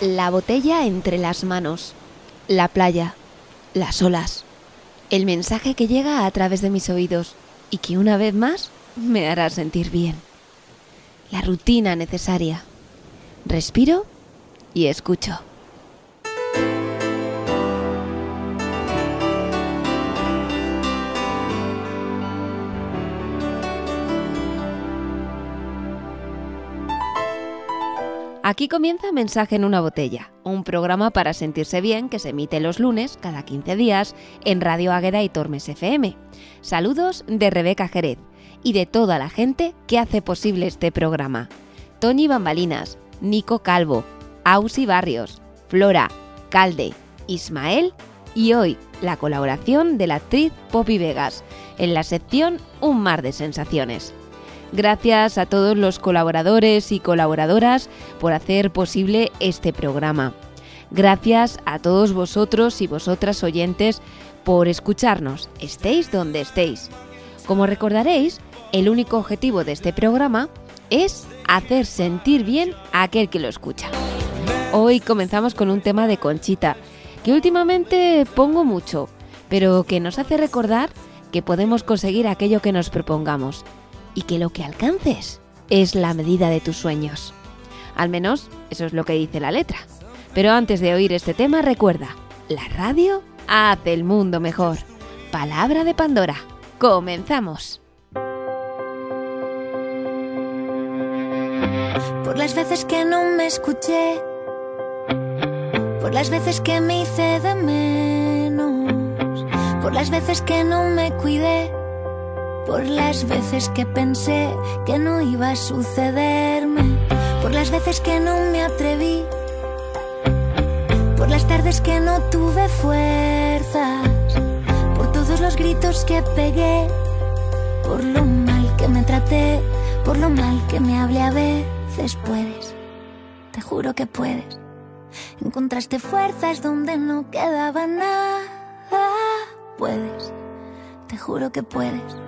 La botella entre las manos, la playa, las olas, el mensaje que llega a través de mis oídos y que una vez más me hará sentir bien. La rutina necesaria. Respiro y escucho. Aquí comienza Mensaje en una botella, un programa para sentirse bien que se emite los lunes cada 15 días en Radio Águeda y Tormes FM. Saludos de Rebeca Jerez y de toda la gente que hace posible este programa. Tony Bambalinas, Nico Calvo, Ausi Barrios, Flora, Calde, Ismael y hoy la colaboración de la actriz Poppy Vegas en la sección Un mar de sensaciones. Gracias a todos los colaboradores y colaboradoras por hacer posible este programa. Gracias a todos vosotros y vosotras oyentes por escucharnos, estéis donde estéis. Como recordaréis, el único objetivo de este programa es hacer sentir bien a aquel que lo escucha. Hoy comenzamos con un tema de Conchita, que últimamente pongo mucho, pero que nos hace recordar que podemos conseguir aquello que nos propongamos y que lo que alcances es la medida de tus sueños. Al menos eso es lo que dice la letra. Pero antes de oír este tema, recuerda, la radio hace el mundo mejor. Palabra de Pandora. Comenzamos. Por las veces que no me escuché, por las veces que me hice de menos, por las veces que no me cuidé por las veces que pensé que no iba a sucederme, por las veces que no me atreví, por las tardes que no tuve fuerzas, por todos los gritos que pegué, por lo mal que me traté, por lo mal que me hablé a veces puedes, te juro que puedes. Encontraste fuerzas donde no quedaba nada, puedes, te juro que puedes.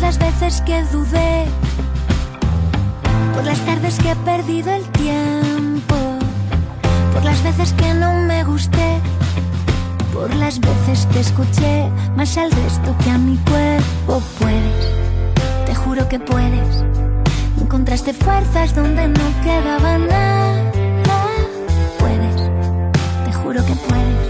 Todas las veces que dudé, por las tardes que he perdido el tiempo, por las veces que no me gusté, por las veces que escuché más al resto que a mi cuerpo. Puedes, te juro que puedes. Encontraste fuerzas donde no quedaba nada Seguro que puedes.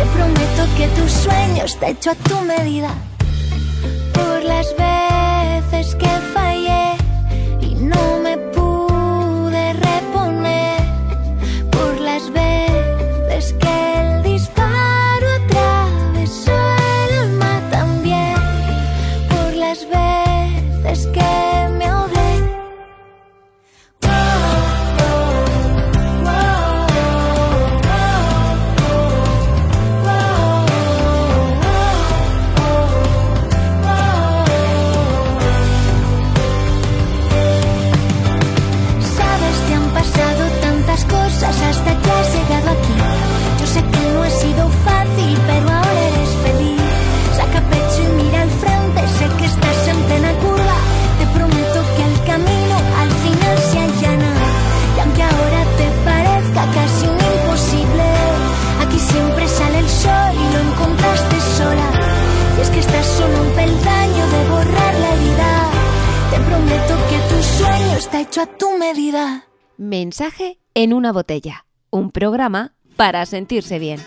te prometo que tu sueño está hecho a tu medida. Por las veces que Mensaje en una botella, un programa para sentirse bien.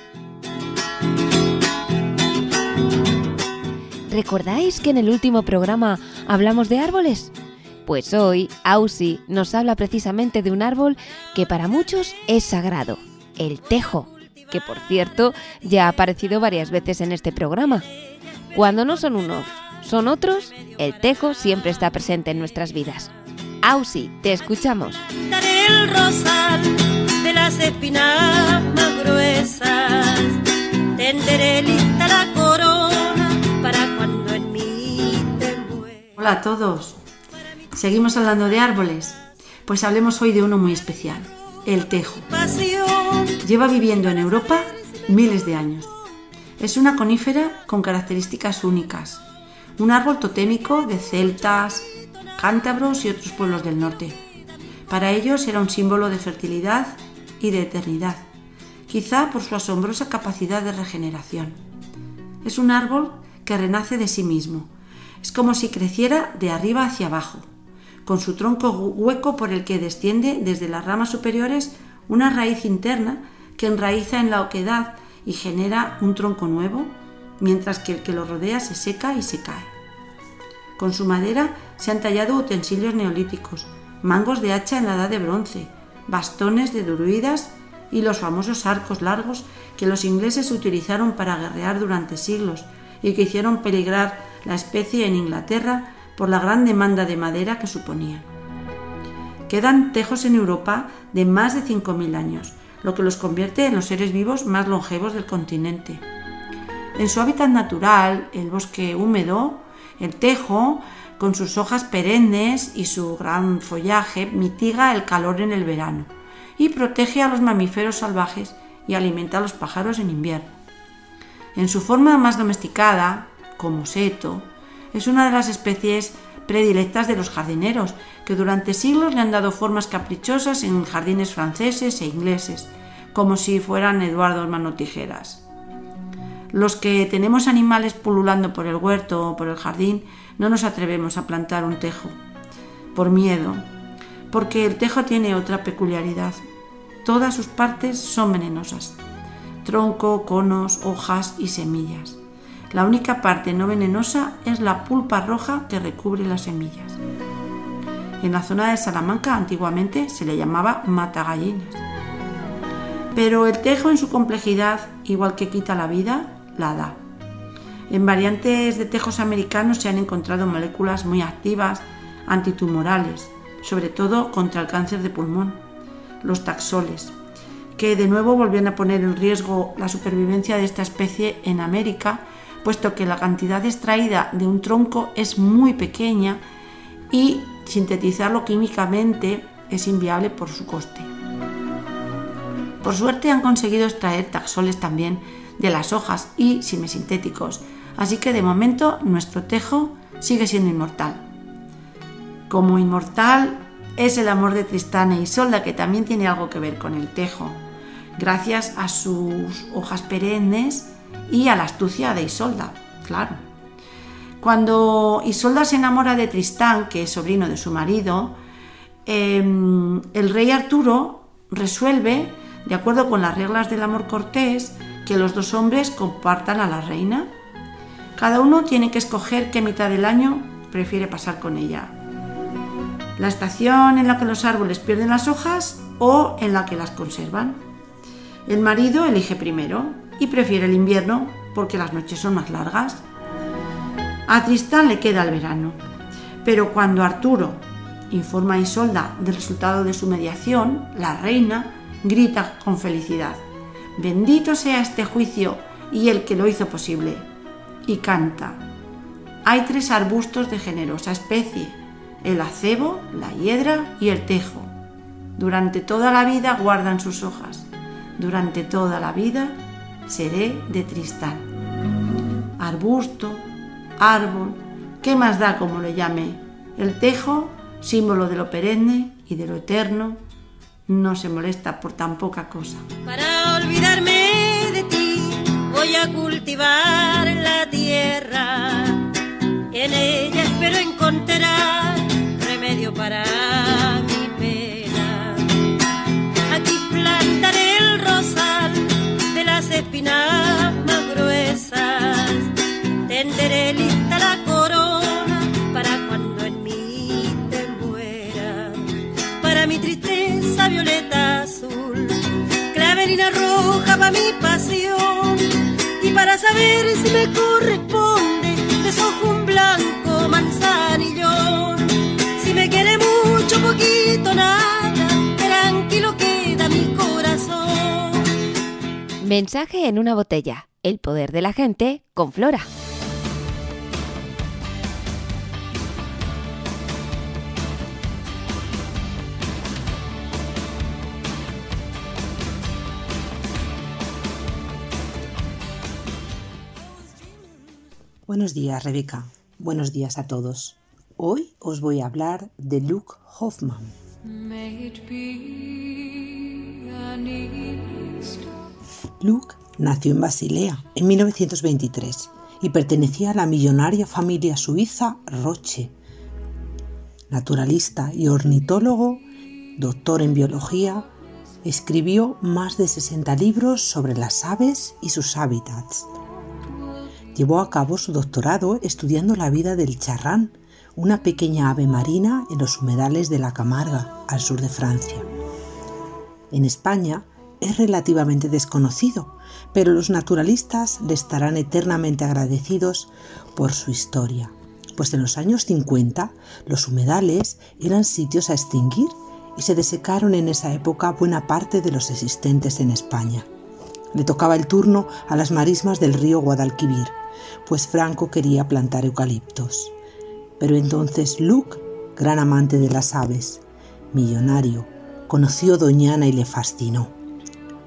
¿Recordáis que en el último programa hablamos de árboles? Pues hoy Ausi nos habla precisamente de un árbol que para muchos es sagrado, el tejo, que por cierto ya ha aparecido varias veces en este programa. Cuando no son unos, son otros, el tejo siempre está presente en nuestras vidas. Ausi, te escuchamos. el rosal de las espinas más gruesas, tenderé lista la corona para cuando en mí te Hola a todos. Seguimos hablando de árboles. Pues hablemos hoy de uno muy especial, el tejo. Lleva viviendo en Europa miles de años. Es una conífera con características únicas, un árbol totémico de celtas, cántabros y otros pueblos del norte. Para ellos era un símbolo de fertilidad y de eternidad, quizá por su asombrosa capacidad de regeneración. Es un árbol que renace de sí mismo. Es como si creciera de arriba hacia abajo, con su tronco hueco por el que desciende desde las ramas superiores una raíz interna que enraiza en la oquedad y genera un tronco nuevo, mientras que el que lo rodea se seca y se cae. Con su madera se han tallado utensilios neolíticos, mangos de hacha en la edad de bronce, bastones de druidas y los famosos arcos largos que los ingleses utilizaron para guerrear durante siglos y que hicieron peligrar la especie en Inglaterra por la gran demanda de madera que suponían. Quedan tejos en Europa de más de 5.000 años, lo que los convierte en los seres vivos más longevos del continente. En su hábitat natural, el bosque húmedo, el tejo, con sus hojas perennes y su gran follaje, mitiga el calor en el verano y protege a los mamíferos salvajes y alimenta a los pájaros en invierno. En su forma más domesticada, como seto, es una de las especies predilectas de los jardineros, que durante siglos le han dado formas caprichosas en jardines franceses e ingleses, como si fueran Eduardo Hermano Tijeras. Los que tenemos animales pululando por el huerto o por el jardín no nos atrevemos a plantar un tejo, por miedo, porque el tejo tiene otra peculiaridad. Todas sus partes son venenosas, tronco, conos, hojas y semillas. La única parte no venenosa es la pulpa roja que recubre las semillas. En la zona de Salamanca antiguamente se le llamaba matagallinas. Pero el tejo en su complejidad, igual que quita la vida, la da. En variantes de tejos americanos se han encontrado moléculas muy activas antitumorales, sobre todo contra el cáncer de pulmón, los taxoles, que de nuevo volvieron a poner en riesgo la supervivencia de esta especie en América puesto que la cantidad extraída de un tronco es muy pequeña y sintetizarlo químicamente es inviable por su coste. Por suerte han conseguido extraer taxoles también de las hojas y simisintéticos, así que de momento nuestro tejo sigue siendo inmortal. Como inmortal es el amor de Tristán e Isolda, que también tiene algo que ver con el tejo, gracias a sus hojas perennes y a la astucia de Isolda, claro. Cuando Isolda se enamora de Tristán, que es sobrino de su marido, em, el rey Arturo resuelve, de acuerdo con las reglas del amor cortés, que los dos hombres compartan a la reina. Cada uno tiene que escoger qué mitad del año prefiere pasar con ella. La estación en la que los árboles pierden las hojas o en la que las conservan. El marido elige primero, y prefiere el invierno porque las noches son más largas. A Tristán le queda el verano, pero cuando Arturo informa a Isolda del resultado de su mediación, la reina grita con felicidad, bendito sea este juicio y el que lo hizo posible, y canta. Hay tres arbustos de generosa especie, el acebo, la hiedra y el tejo. Durante toda la vida guardan sus hojas, durante toda la vida seré de Tristán. Arbusto, árbol, ¿qué más da como le llame? El tejo, símbolo de lo perenne y de lo eterno, no se molesta por tan poca cosa. Para olvidarme de ti, voy a cultivar la tierra. En ella espero encontrar remedio para mi pena. Aquí plantaré el rosal de las espinas más gruesas. Tenderé lista la corona para cuando en mí te muera. Para mi tristeza violeta azul, clavelina roja para mi pasión para saber si me corresponde desojo un blanco manzanillón. Si me quiere mucho, poquito, nada, tranquilo queda mi corazón. Mensaje en una botella. El poder de la gente con Flora. Buenos días, Rebeca. Buenos días a todos. Hoy os voy a hablar de Luke Hoffman. Luke nació en Basilea en 1923 y pertenecía a la millonaria familia suiza Roche. Naturalista y ornitólogo, doctor en biología, escribió más de 60 libros sobre las aves y sus hábitats llevó a cabo su doctorado estudiando la vida del charrán, una pequeña ave marina en los humedales de la Camarga, al sur de Francia. En España es relativamente desconocido, pero los naturalistas le estarán eternamente agradecidos por su historia, pues en los años 50 los humedales eran sitios a extinguir y se desecaron en esa época buena parte de los existentes en España. Le tocaba el turno a las marismas del río Guadalquivir, pues Franco quería plantar eucaliptos. Pero entonces Luke, gran amante de las aves, millonario, conoció Doñana y le fascinó.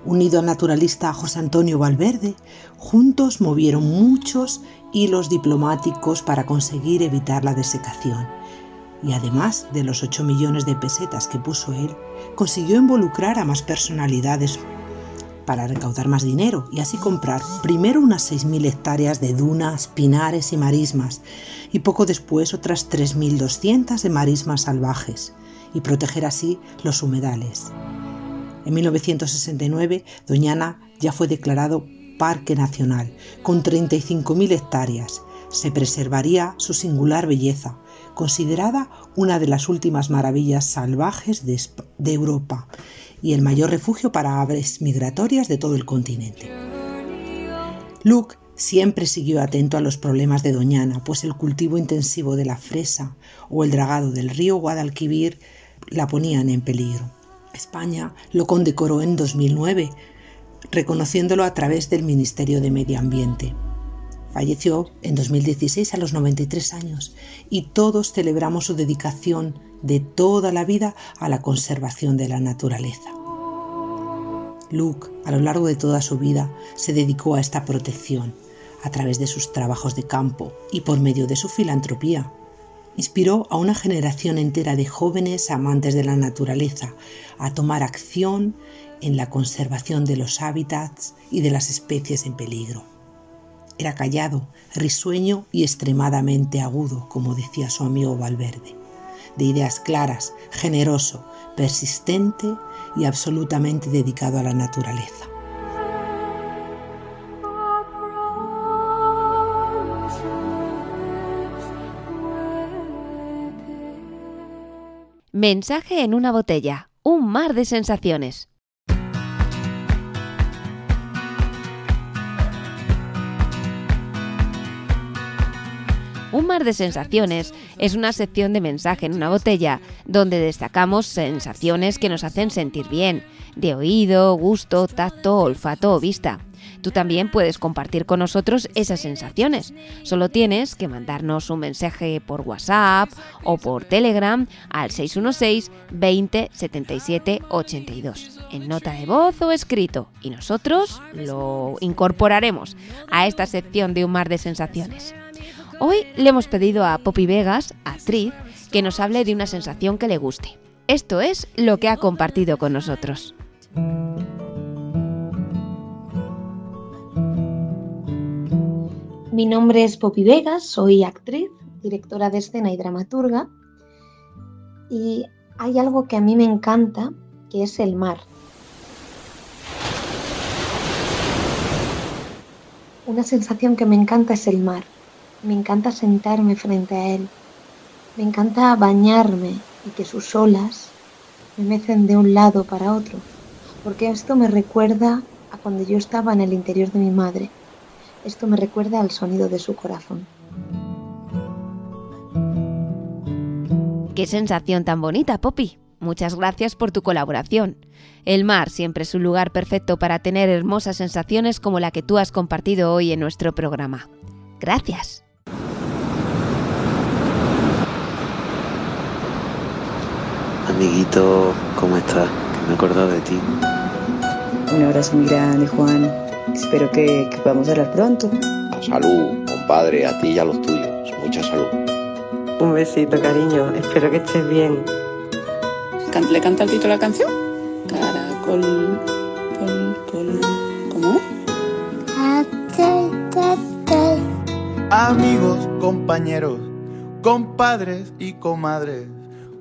Unido al naturalista José Antonio Valverde, juntos movieron muchos hilos diplomáticos para conseguir evitar la desecación. Y además de los 8 millones de pesetas que puso él, consiguió involucrar a más personalidades para recaudar más dinero y así comprar primero unas 6.000 hectáreas de dunas, pinares y marismas y poco después otras 3.200 de marismas salvajes y proteger así los humedales. En 1969, Doñana ya fue declarado Parque Nacional con 35.000 hectáreas. Se preservaría su singular belleza, considerada una de las últimas maravillas salvajes de, Europa y el mayor refugio para aves migratorias de todo el continente. Luke siempre siguió atento a los problemas de Doñana, pues el cultivo intensivo de la fresa o el dragado del río Guadalquivir la ponían en peligro. España lo condecoró en 2009, reconociéndolo a través del Ministerio de Medio Ambiente. Falleció en 2016 a los 93 años y todos celebramos su dedicación de toda la vida a la conservación de la naturaleza. Luke, a lo largo de toda su vida, se dedicó a esta protección a través de sus trabajos de campo y por medio de su filantropía. Inspiró a una generación entera de jóvenes amantes de la naturaleza a tomar acción en la conservación de los hábitats y de las especies en peligro. Era callado, risueño y extremadamente agudo, como decía su amigo Valverde de ideas claras, generoso, persistente y absolutamente dedicado a la naturaleza. Mensaje en una botella, un mar de sensaciones. Un mar de sensaciones es una sección de mensaje en una botella donde destacamos sensaciones que nos hacen sentir bien, de oído, gusto, tacto, olfato o vista. Tú también puedes compartir con nosotros esas sensaciones. Solo tienes que mandarnos un mensaje por WhatsApp o por Telegram al 616 20 77 82 en nota de voz o escrito y nosotros lo incorporaremos a esta sección de un mar de sensaciones. Hoy le hemos pedido a Poppy Vegas, actriz, que nos hable de una sensación que le guste. Esto es lo que ha compartido con nosotros. Mi nombre es Poppy Vegas, soy actriz, directora de escena y dramaturga. Y hay algo que a mí me encanta, que es el mar. Una sensación que me encanta es el mar. Me encanta sentarme frente a él. Me encanta bañarme y que sus olas me mecen de un lado para otro, porque esto me recuerda a cuando yo estaba en el interior de mi madre. Esto me recuerda al sonido de su corazón. Qué sensación tan bonita, Poppy. Muchas gracias por tu colaboración. El mar siempre es un lugar perfecto para tener hermosas sensaciones como la que tú has compartido hoy en nuestro programa. Gracias. Amiguito, ¿cómo estás? Que me he acordado de ti. Un abrazo muy grande, Juan. Espero que, que podamos hablar pronto. Salud, compadre, a ti y a los tuyos. Mucha salud. Un besito, cariño. Espero que estés bien. ¿Le canta el título de la canción? Caracol, col, col, ¿cómo Amigos, compañeros, compadres y comadres,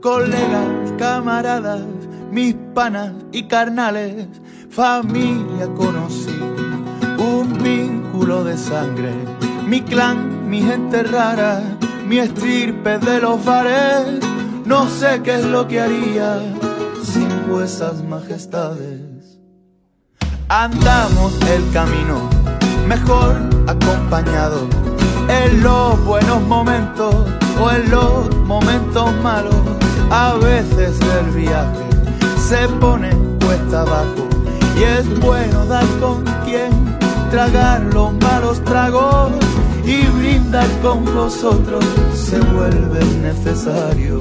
colegas, camaradas, mis panas y carnales, familia conocí, un vínculo de sangre, mi clan, mi gente rara, mi estirpe de los bares, no sé qué es lo que haría sin vuesas majestades. Andamos el camino mejor acompañado en los buenos momentos o en los momentos malos. A veces el viaje se pone cuesta abajo y es bueno dar con quien tragar los malos tragos y brindar con vosotros se vuelve necesario.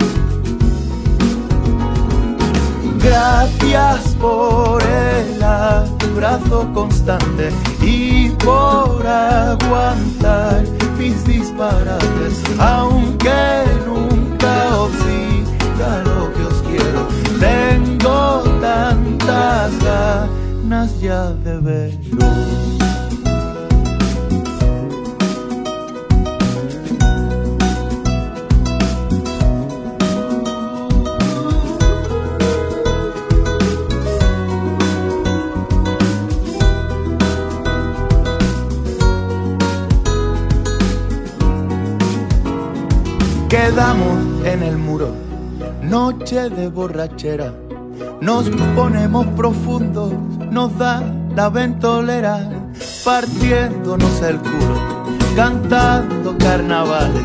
Gracias por el abrazo constante y por aguantar mis disparates, aunque de borrachera. Nos ponemos profundos, nos da la ventolera, partiéndonos el culo, cantando carnavales.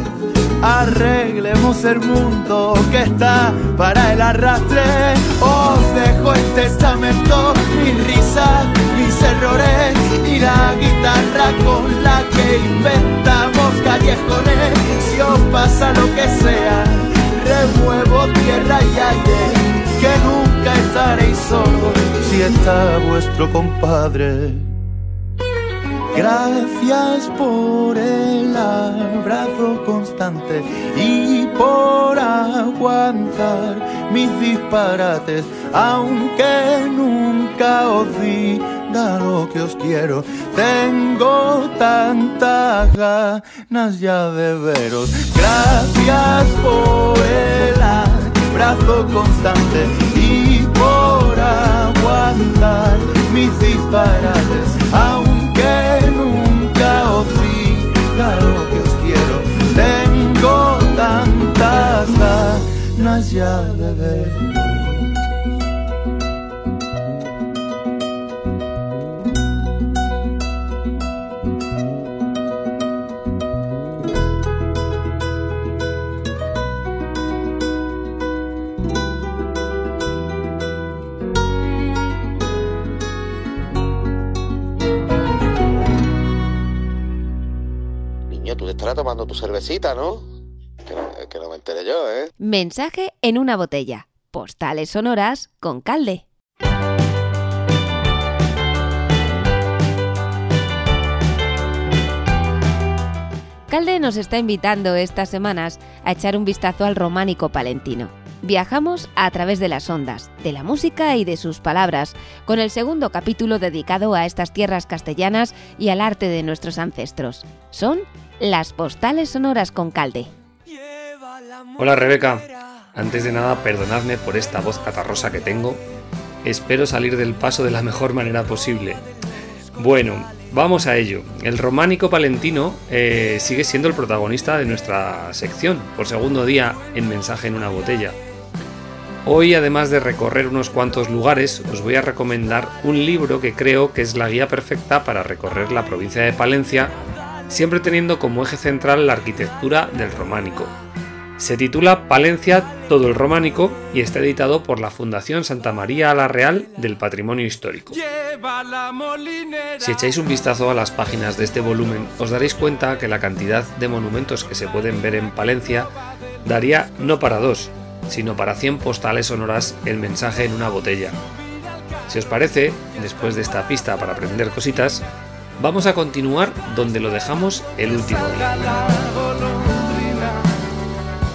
Arreglemos el mundo que está para el arrastre. Os dejo el testamento, mi risa, mis errores y la guitarra con la que inventamos callejones. Si os pasa lo que sea, remuevo tierra y aire, que nunca estaréis solos si está vuestro compadre. Gracias por el abrazo constante y por aguantar mis disparates, aunque nunca os diga lo que os quiero. Tengo tantas ganas ya de veros. Gracias por el abrazo constante y por aguantar mis disparates, aunque nunca os diga lo que os quiero. Tengo tantas ganas ya de veros. Tu cervecita, ¿no? Que no, no me enteré yo, ¿eh? Mensaje en una botella. Postales sonoras con calde. Calde nos está invitando estas semanas a echar un vistazo al románico palentino. Viajamos a través de las ondas, de la música y de sus palabras, con el segundo capítulo dedicado a estas tierras castellanas y al arte de nuestros ancestros. Son las postales sonoras con Calde. Hola Rebeca, antes de nada perdonadme por esta voz catarrosa que tengo. Espero salir del paso de la mejor manera posible. Bueno, vamos a ello. El románico palentino eh, sigue siendo el protagonista de nuestra sección, por segundo día en Mensaje en una botella. Hoy, además de recorrer unos cuantos lugares, os voy a recomendar un libro que creo que es la guía perfecta para recorrer la provincia de Palencia, siempre teniendo como eje central la arquitectura del románico. Se titula Palencia, todo el románico y está editado por la Fundación Santa María la Real del Patrimonio Histórico. Si echáis un vistazo a las páginas de este volumen, os daréis cuenta que la cantidad de monumentos que se pueden ver en Palencia daría no para dos, sino para 100 postales sonoras el mensaje en una botella. Si os parece, después de esta pista para aprender cositas, vamos a continuar donde lo dejamos el último día.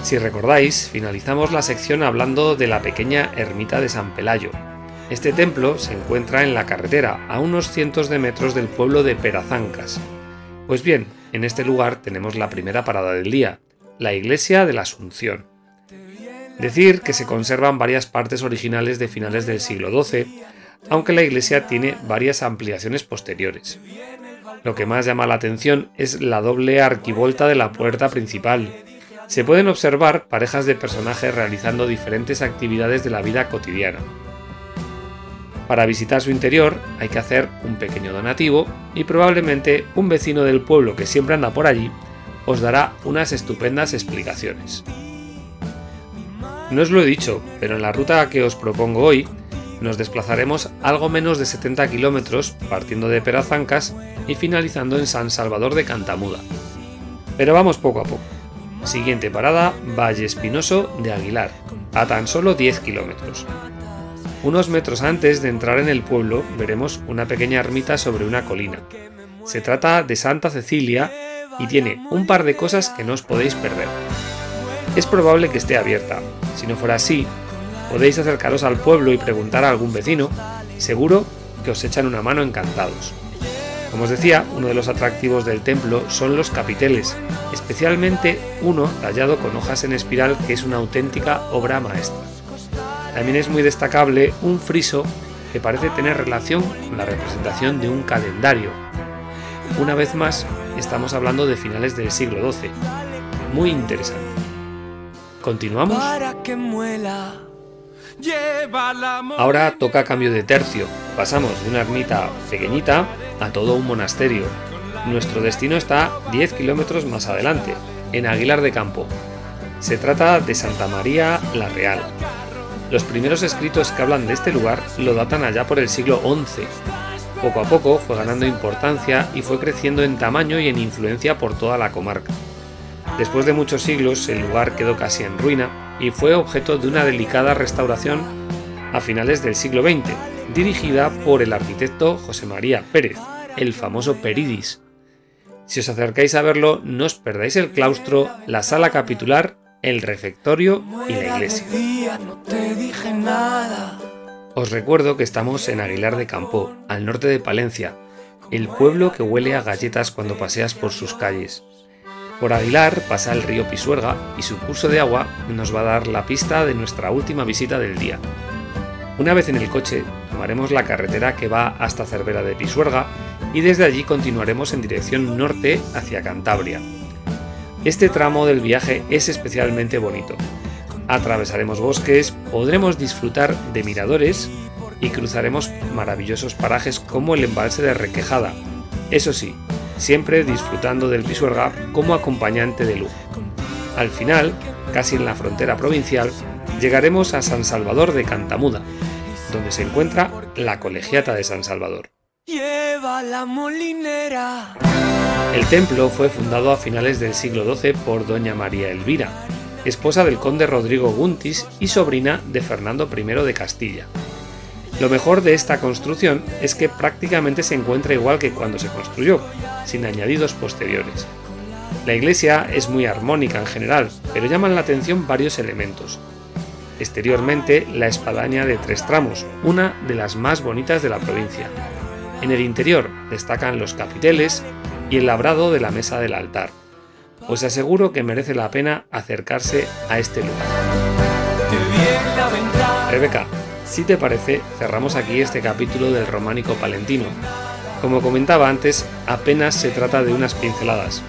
Si recordáis, finalizamos la sección hablando de la pequeña ermita de San Pelayo. Este templo se encuentra en la carretera, a unos cientos de metros del pueblo de Perazancas. Pues bien, en este lugar tenemos la primera parada del día, la iglesia de la Asunción. Decir que se conservan varias partes originales de finales del siglo XII, aunque la iglesia tiene varias ampliaciones posteriores. Lo que más llama la atención es la doble arquivolta de la puerta principal, se pueden observar parejas de personajes realizando diferentes actividades de la vida cotidiana. Para visitar su interior hay que hacer un pequeño donativo y probablemente un vecino del pueblo que siempre anda por allí os dará unas estupendas explicaciones. No os lo he dicho, pero en la ruta que os propongo hoy nos desplazaremos algo menos de 70 kilómetros partiendo de Perazancas y finalizando en San Salvador de Cantamuda. Pero vamos poco a poco. Siguiente parada, Valle Espinoso de Aguilar, a tan solo 10 kilómetros. Unos metros antes de entrar en el pueblo veremos una pequeña ermita sobre una colina. Se trata de Santa Cecilia y tiene un par de cosas que no os podéis perder. Es probable que esté abierta. Si no fuera así, podéis acercaros al pueblo y preguntar a algún vecino. Seguro que os echan una mano encantados. Como os decía, uno de los atractivos del templo son los capiteles, especialmente uno tallado con hojas en espiral que es una auténtica obra maestra. También es muy destacable un friso que parece tener relación con la representación de un calendario. Una vez más, estamos hablando de finales del siglo XII. Muy interesante. ¿Continuamos? Ahora toca cambio de tercio. Pasamos de una ermita pequeñita a todo un monasterio. Nuestro destino está 10 kilómetros más adelante, en Aguilar de Campo. Se trata de Santa María la Real. Los primeros escritos que hablan de este lugar lo datan allá por el siglo XI. Poco a poco fue ganando importancia y fue creciendo en tamaño y en influencia por toda la comarca. Después de muchos siglos el lugar quedó casi en ruina y fue objeto de una delicada restauración a finales del siglo XX, dirigida por el arquitecto José María Pérez, el famoso Peridis. Si os acercáis a verlo, no os perdáis el claustro, la sala capitular, el refectorio y la iglesia. Os recuerdo que estamos en Aguilar de Campo, al norte de Palencia, el pueblo que huele a galletas cuando paseas por sus calles. Por Aguilar pasa el río Pisuerga y su curso de agua nos va a dar la pista de nuestra última visita del día. Una vez en el coche, tomaremos la carretera que va hasta Cervera de Pisuerga y desde allí continuaremos en dirección norte hacia Cantabria. Este tramo del viaje es especialmente bonito. Atravesaremos bosques, podremos disfrutar de miradores y cruzaremos maravillosos parajes como el embalse de Requejada. Eso sí, siempre disfrutando del Pisuerga como acompañante de lujo. Al final, casi en la frontera provincial, llegaremos a San Salvador de Cantamuda, donde se encuentra la Colegiata de San Salvador. El templo fue fundado a finales del siglo XII por doña María Elvira, esposa del conde Rodrigo Guntis y sobrina de Fernando I de Castilla. Lo mejor de esta construcción es que prácticamente se encuentra igual que cuando se construyó, sin añadidos posteriores. La iglesia es muy armónica en general, pero llaman la atención varios elementos. Exteriormente, la espadaña de tres tramos, una de las más bonitas de la provincia. En el interior destacan los capiteles y el labrado de la mesa del altar. Os aseguro que merece la pena acercarse a este lugar. Rebeca, si te parece, cerramos aquí este capítulo del románico palentino. Como comentaba antes, apenas se trata de unas pinceladas.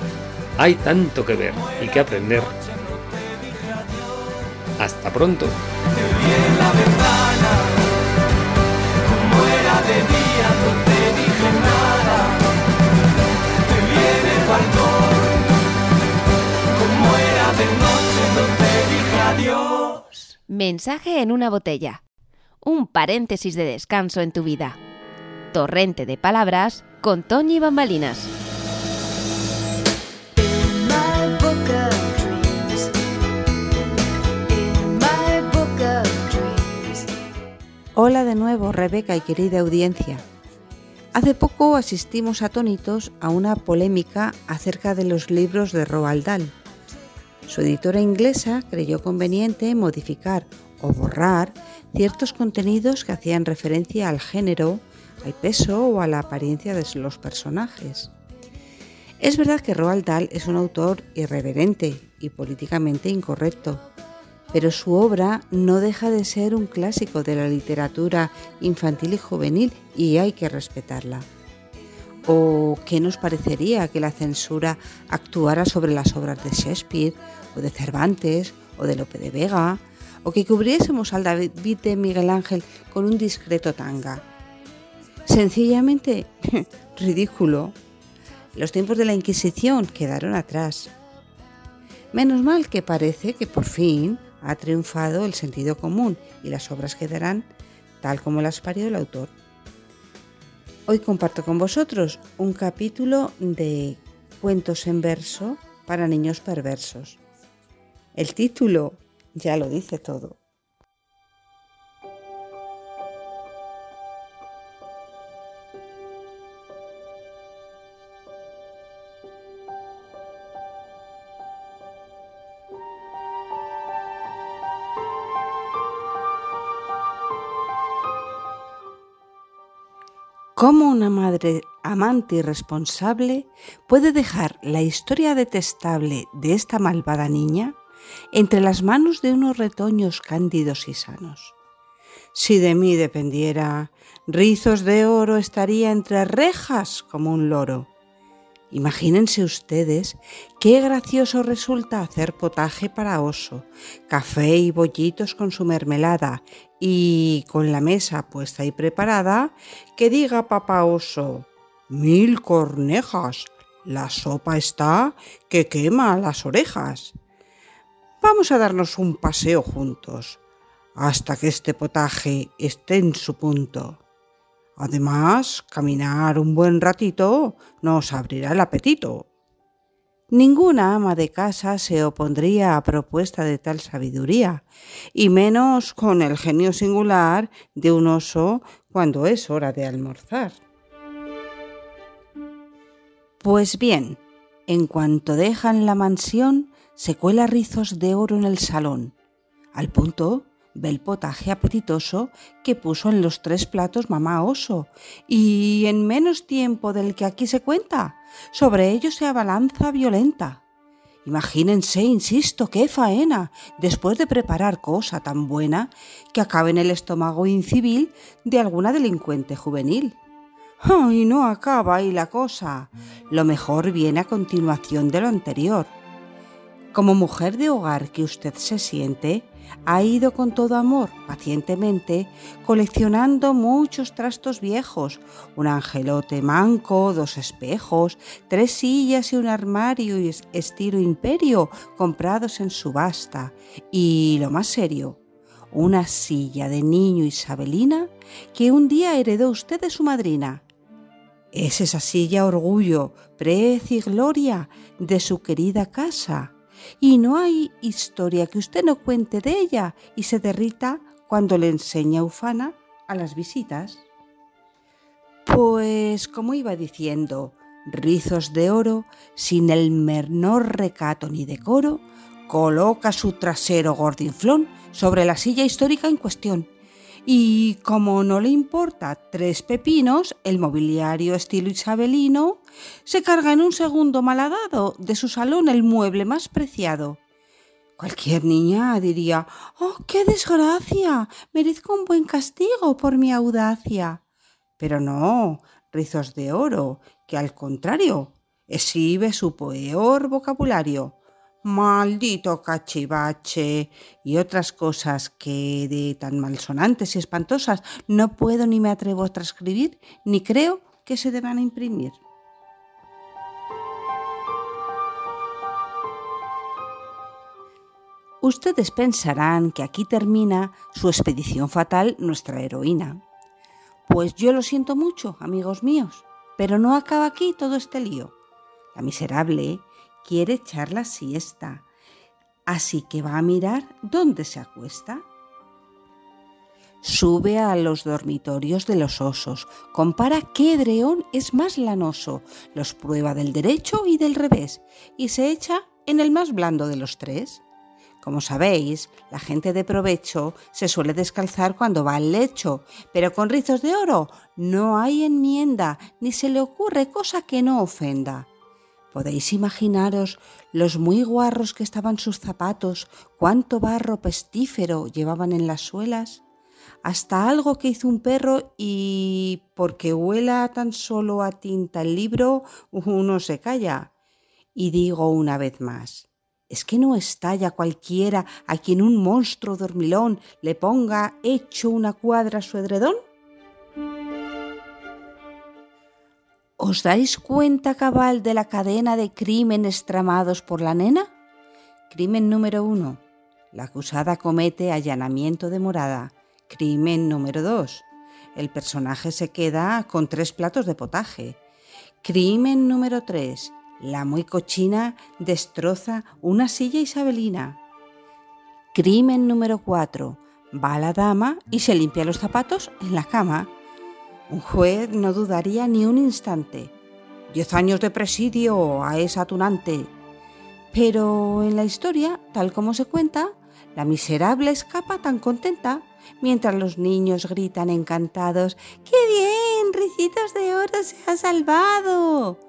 Hay tanto que ver y que aprender. Hasta pronto. Mensaje en una botella. Un paréntesis de descanso en tu vida. Torrente de palabras con Toñi Bambalinas. Hola de nuevo, Rebeca y querida audiencia. Hace poco asistimos atónitos a una polémica acerca de los libros de Roald Dahl su editora inglesa creyó conveniente modificar o borrar ciertos contenidos que hacían referencia al género, al peso o a la apariencia de los personajes. Es verdad que Roald Dahl es un autor irreverente y políticamente incorrecto, pero su obra no deja de ser un clásico de la literatura infantil y juvenil y hay que respetarla. ¿O qué nos parecería que la censura actuara sobre las obras de Shakespeare o de Cervantes o de Lope de Vega? ¿O que cubriésemos al David de Miguel Ángel con un discreto tanga? Sencillamente ridículo. Los tiempos de la Inquisición quedaron atrás. Menos mal que parece que por fin ha triunfado el sentido común y las obras quedarán tal como las parió el autor. Hoy comparto con vosotros un capítulo de Cuentos en verso para niños perversos. El título ya lo dice todo. ¿Cómo una madre amante y responsable puede dejar la historia detestable de esta malvada niña entre las manos de unos retoños cándidos y sanos? Si de mí dependiera, rizos de oro estaría entre rejas como un loro Imagínense ustedes qué gracioso resulta hacer potaje para oso, café y bollitos con su mermelada y con la mesa puesta y preparada, que diga papá oso, mil cornejas, la sopa está que quema las orejas. Vamos a darnos un paseo juntos, hasta que este potaje esté en su punto. Además, caminar un buen ratito nos abrirá el apetito. Ninguna ama de casa se opondría a propuesta de tal sabiduría, y menos con el genio singular de un oso cuando es hora de almorzar. Pues bien, en cuanto dejan la mansión, se cuela rizos de oro en el salón, al punto ve el potaje apetitoso que puso en los tres platos mamá oso, y en menos tiempo del que aquí se cuenta, sobre ellos se abalanza violenta. Imagínense, insisto, qué faena, después de preparar cosa tan buena que acabe en el estómago incivil de alguna delincuente juvenil. Y no acaba ahí la cosa. Lo mejor viene a continuación de lo anterior. Como mujer de hogar que usted se siente, ha ido con todo amor, pacientemente, coleccionando muchos trastos viejos, un angelote manco, dos espejos, tres sillas y un armario estilo imperio comprados en subasta, y lo más serio, una silla de niño isabelina que un día heredó usted de su madrina. Es esa silla orgullo, prez y gloria de su querida casa y no hay historia que usted no cuente de ella y se derrita cuando le enseña ufana a las visitas. Pues, como iba diciendo, rizos de oro, sin el menor recato ni decoro, coloca su trasero gordinflón sobre la silla histórica en cuestión y como no le importa tres pepinos, el mobiliario estilo isabelino, se carga en un segundo malhadado de su salón el mueble más preciado. Cualquier niña diría, ¡Oh, qué desgracia! Merezco un buen castigo por mi audacia. Pero no, rizos de oro, que al contrario, exhibe su peor vocabulario. Maldito cachivache y otras cosas que de tan malsonantes y espantosas no puedo ni me atrevo a transcribir ni creo que se deban imprimir. Ustedes pensarán que aquí termina su expedición fatal nuestra heroína. Pues yo lo siento mucho, amigos míos, pero no acaba aquí todo este lío. La miserable quiere echar la siesta, así que va a mirar dónde se acuesta. Sube a los dormitorios de los osos, compara qué dreón es más lanoso, los prueba del derecho y del revés, y se echa en el más blando de los tres. Como sabéis, la gente de provecho se suele descalzar cuando va al lecho, pero con rizos de oro no hay enmienda, ni se le ocurre cosa que no ofenda. Podéis imaginaros los muy guarros que estaban sus zapatos, cuánto barro pestífero llevaban en las suelas. Hasta algo que hizo un perro y porque huela tan solo a tinta el libro, uno se calla. Y digo una vez más, ¿Es que no estalla cualquiera a quien un monstruo dormilón le ponga hecho una cuadra a su edredón? ¿Os dais cuenta cabal de la cadena de crímenes tramados por la nena? Crimen número uno. La acusada comete allanamiento de morada. Crimen número dos. El personaje se queda con tres platos de potaje. Crimen número tres. La muy cochina destroza una silla isabelina. Crimen número 4. Va la dama y se limpia los zapatos en la cama. Un juez no dudaría ni un instante. Diez años de presidio a esa tunante. Pero en la historia, tal como se cuenta, la miserable escapa tan contenta, mientras los niños gritan encantados, ¡Qué bien! Ricitos de oro se ha salvado.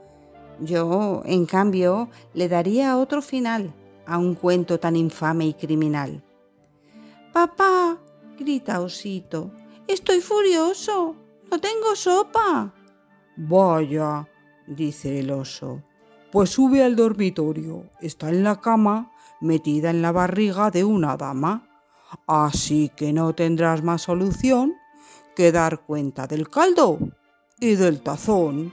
Yo, en cambio, le daría otro final a un cuento tan infame y criminal. Papá, grita Osito, estoy furioso, no tengo sopa. Vaya, dice el oso, pues sube al dormitorio, está en la cama, metida en la barriga de una dama. Así que no tendrás más solución que dar cuenta del caldo y del tazón.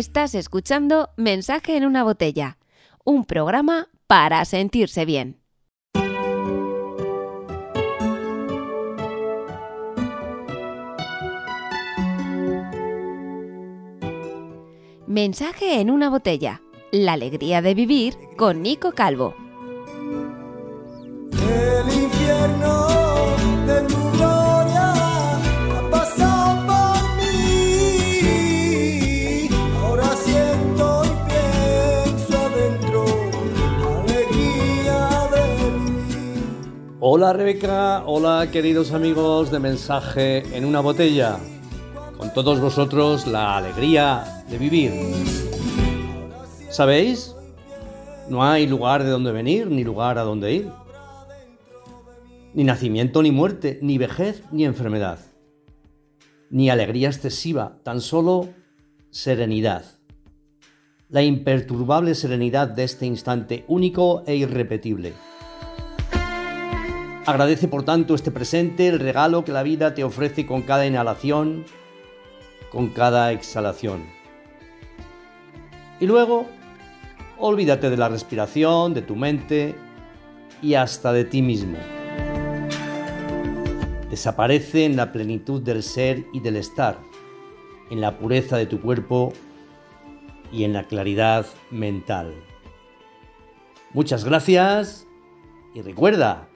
Estás escuchando Mensaje en una botella, un programa para sentirse bien. Mensaje en una botella. La alegría de vivir con Nico Calvo. El infierno de Hola Rebeca, hola queridos amigos de Mensaje en una botella. Con todos vosotros la alegría de vivir. ¿Sabéis? No hay lugar de donde venir ni lugar a donde ir. Ni nacimiento ni muerte, ni vejez ni enfermedad. Ni alegría excesiva, tan solo serenidad. La imperturbable serenidad de este instante único e irrepetible. Agradece por tanto este presente, el regalo que la vida te ofrece con cada inhalación, con cada exhalación. Y luego, olvídate de la respiración, de tu mente y hasta de ti mismo. Desaparece en la plenitud del ser y del estar, en la pureza de tu cuerpo y en la claridad mental. Muchas gracias y recuerda,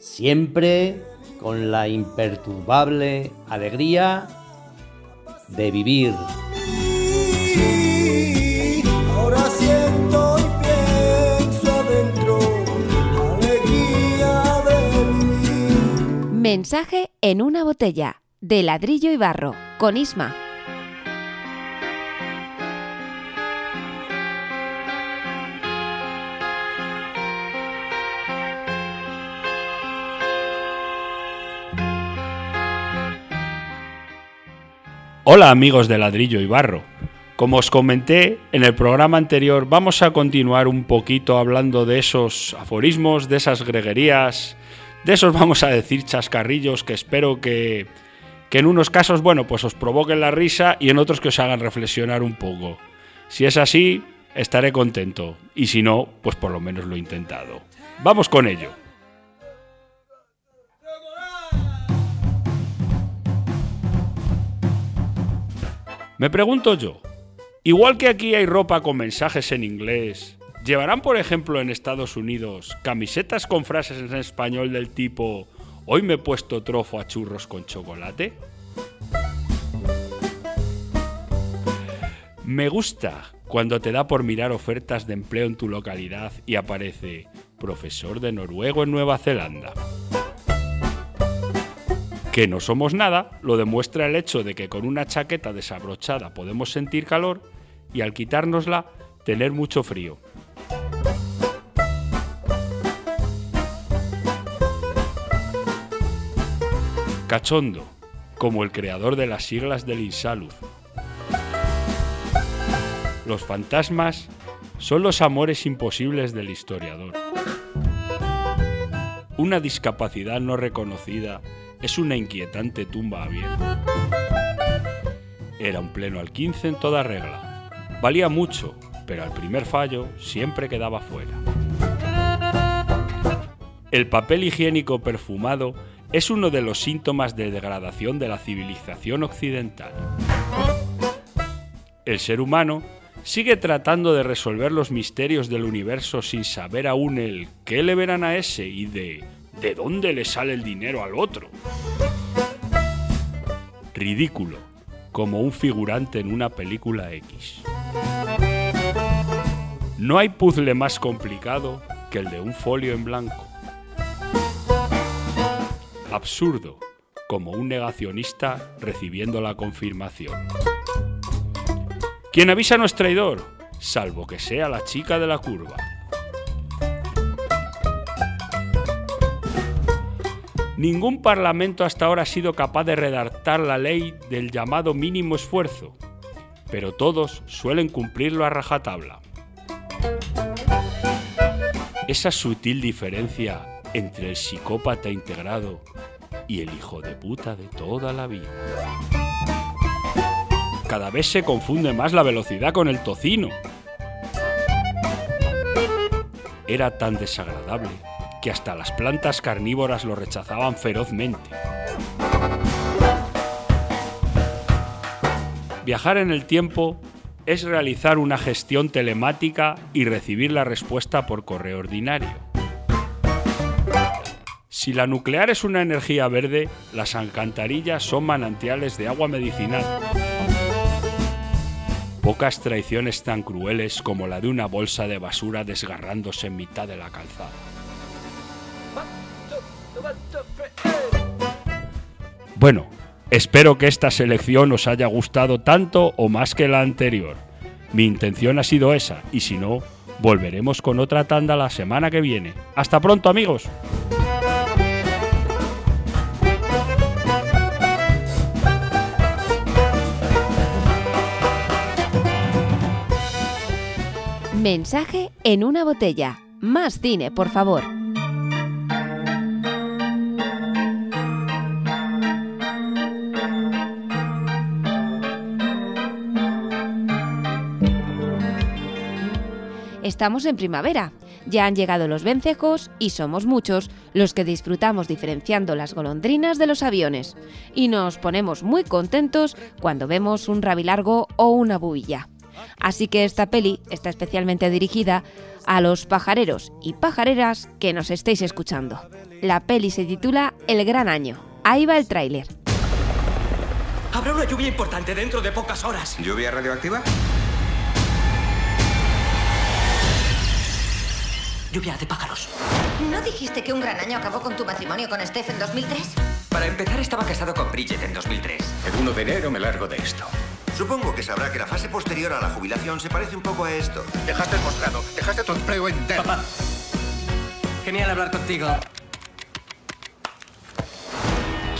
siempre con la imperturbable alegría de vivir. Ahora siento y pienso adentro alegría de vivir. Mensaje en una botella. De ladrillo y barro. Con Isma. Hola amigos de Ladrillo y Barro. Como os comenté en el programa anterior, vamos a continuar un poquito hablando de esos aforismos, de esas greguerías, de esos vamos a decir chascarrillos que espero que, que en unos casos, bueno, pues os provoquen la risa y en otros que os hagan reflexionar un poco. Si es así, estaré contento y si no, pues por lo menos lo he intentado. Vamos con ello. Me pregunto yo, igual que aquí hay ropa con mensajes en inglés, ¿llevarán por ejemplo en Estados Unidos camisetas con frases en español del tipo Hoy me he puesto trofo a churros con chocolate? Me gusta cuando te da por mirar ofertas de empleo en tu localidad y aparece profesor de noruego en Nueva Zelanda. Que no somos nada lo demuestra el hecho de que con una chaqueta desabrochada podemos sentir calor y al quitárnosla tener mucho frío. Cachondo, como el creador de las siglas del Insalud. Los fantasmas son los amores imposibles del historiador. Una discapacidad no reconocida es una inquietante tumba abierta. Era un pleno al 15 en toda regla. Valía mucho, pero al primer fallo siempre quedaba fuera. El papel higiénico perfumado es uno de los síntomas de degradación de la civilización occidental. El ser humano sigue tratando de resolver los misterios del universo sin saber aún el qué le verán a ese y de de dónde le sale el dinero al otro. Ridículo, como un figurante en una película X. No hay puzzle más complicado que el de un folio en blanco. Absurdo, como un negacionista recibiendo la confirmación. Quien avisa no es traidor, salvo que sea la chica de la curva. Ningún parlamento hasta ahora ha sido capaz de redactar la ley del llamado mínimo esfuerzo, pero todos suelen cumplirlo a rajatabla. Esa sutil diferencia entre el psicópata integrado y el hijo de puta de toda la vida. Cada vez se confunde más la velocidad con el tocino. Era tan desagradable que hasta las plantas carnívoras lo rechazaban ferozmente. Viajar en el tiempo es realizar una gestión telemática y recibir la respuesta por correo ordinario. Si la nuclear es una energía verde, las alcantarillas son manantiales de agua medicinal. Pocas traiciones tan crueles como la de una bolsa de basura desgarrándose en mitad de la calzada. Bueno, espero que esta selección os haya gustado tanto o más que la anterior. Mi intención ha sido esa, y si no, volveremos con otra tanda la semana que viene. Hasta pronto amigos. Mensaje en una botella. Más cine, por favor. Estamos en primavera. Ya han llegado los vencejos y somos muchos los que disfrutamos diferenciando las golondrinas de los aviones. Y nos ponemos muy contentos cuando vemos un rabilargo o una bubilla. Así que esta peli está especialmente dirigida a los pajareros y pajareras que nos estéis escuchando. La peli se titula El Gran Año. Ahí va el tráiler. Habrá una lluvia importante dentro de pocas horas. ¿Lluvia radioactiva? Lluvia de pájaros. ¿No dijiste que un gran año acabó con tu matrimonio con Steph en 2003? Para empezar, estaba casado con Bridget en 2003. El 1 de enero me largo de esto. Supongo que sabrá que la fase posterior a la jubilación se parece un poco a esto. Dejaste el posgrado, dejaste tu empleo entero. Papá, genial hablar contigo.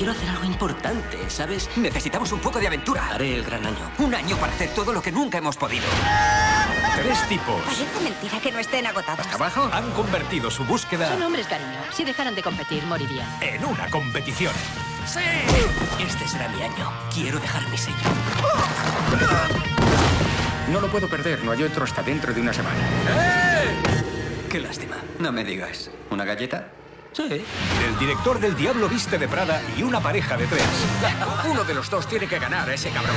Quiero hacer algo importante, ¿sabes? Necesitamos un poco de aventura. Haré el gran año. Un año para hacer todo lo que nunca hemos podido. Tres tipos. Parece mentira que no estén agotados. ¿Hasta abajo? Han convertido su búsqueda Son hombres, cariño. Si dejaran de competir, morirían. en una competición. ¡Sí! Este será mi año. Quiero dejar mi sello. No lo puedo perder, no hay otro hasta dentro de una semana. Qué lástima. No me digas. ¿Una galleta? Sí. El director del Diablo Viste de Prada y una pareja de tres. Uno de los dos tiene que ganar a ese cabrón.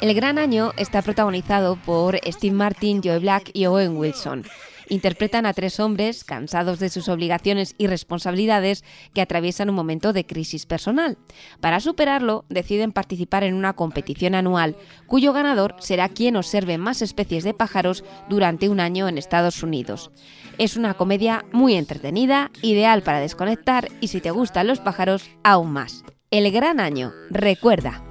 El Gran Año está protagonizado por Steve Martin, Joe Black y Owen Wilson. Interpretan a tres hombres cansados de sus obligaciones y responsabilidades que atraviesan un momento de crisis personal. Para superarlo, deciden participar en una competición anual, cuyo ganador será quien observe más especies de pájaros durante un año en Estados Unidos. Es una comedia muy entretenida, ideal para desconectar y si te gustan los pájaros, aún más. El Gran Año, recuerda.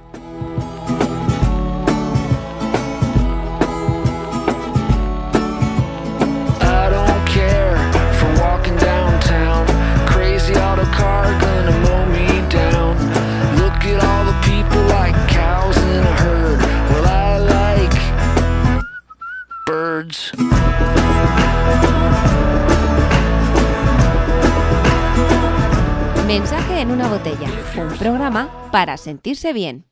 Mensaje en una botella, un programa para sentirse bien.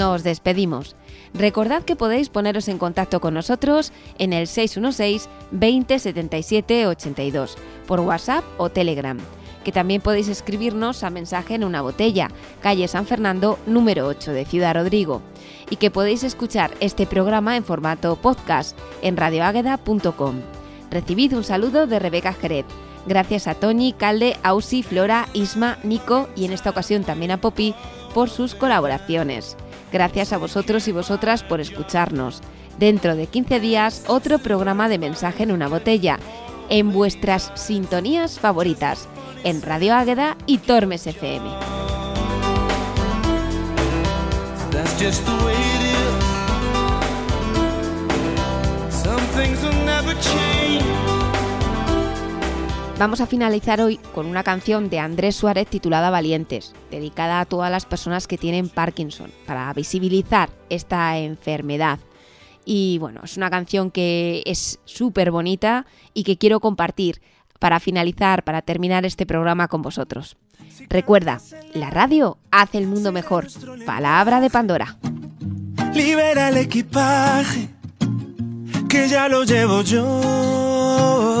Nos despedimos. Recordad que podéis poneros en contacto con nosotros en el 616 20 77 82 por WhatsApp o Telegram. Que también podéis escribirnos a mensaje en una botella, calle San Fernando, número 8 de Ciudad Rodrigo. Y que podéis escuchar este programa en formato podcast en radioágueda.com. Recibid un saludo de Rebeca Jerez. Gracias a Toñi, Calde, Ausi, Flora, Isma, Nico y en esta ocasión también a Poppy por sus colaboraciones. Gracias a vosotros y vosotras por escucharnos. Dentro de 15 días, otro programa de mensaje en una botella, en vuestras sintonías favoritas, en Radio Águeda y Tormes FM. Vamos a finalizar hoy con una canción de Andrés Suárez titulada Valientes, dedicada a todas las personas que tienen Parkinson, para visibilizar esta enfermedad. Y bueno, es una canción que es súper bonita y que quiero compartir para finalizar, para terminar este programa con vosotros. Recuerda, la radio hace el mundo mejor. Palabra de Pandora. Libera el equipaje, que ya lo llevo yo.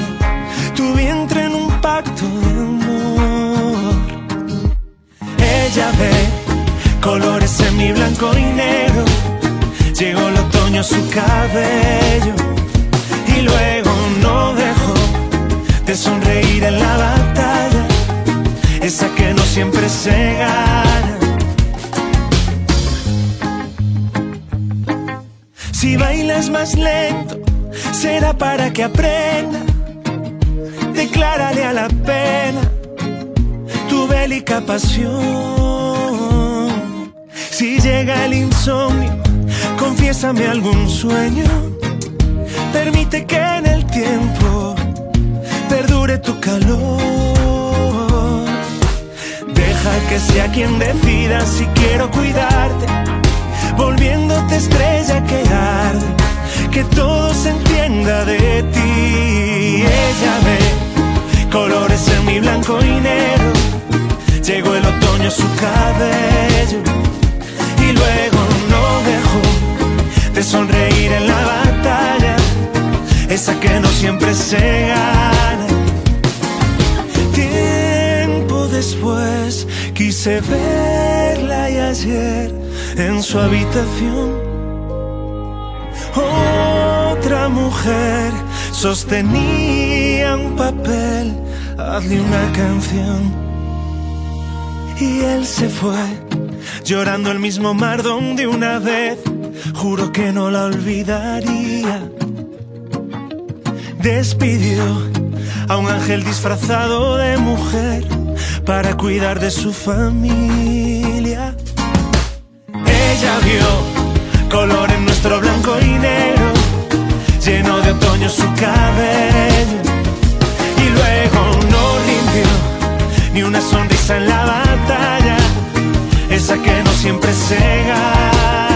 Ella ve colores en mi blanco y negro. Llegó el otoño a su cabello y luego no dejó de sonreír en la batalla, esa que no siempre se gana. Si bailas más lento, será para que aprenda. Declárale a la pena tu bélica pasión. Si llega el insomnio, confiésame algún sueño. Permite que en el tiempo perdure tu calor. Deja que sea quien decida si quiero cuidarte, volviéndote estrella que arde, que todo se entienda de ti. Ella ve colores en mi blanco y negro. Llegó el otoño su cabello y luego no dejó de sonreír en la batalla, esa que no siempre se gana. Tiempo después quise verla y ayer en su habitación otra mujer sostenía un papel, hazle una canción. Y él se fue, llorando el mismo mar donde una vez juro que no la olvidaría. Despidió a un ángel disfrazado de mujer para cuidar de su familia. Ella vio color en nuestro blanco y negro, lleno de otoño su cabello. Y luego no rindió ni una sonrisa en la batalla, esa que no siempre se gana.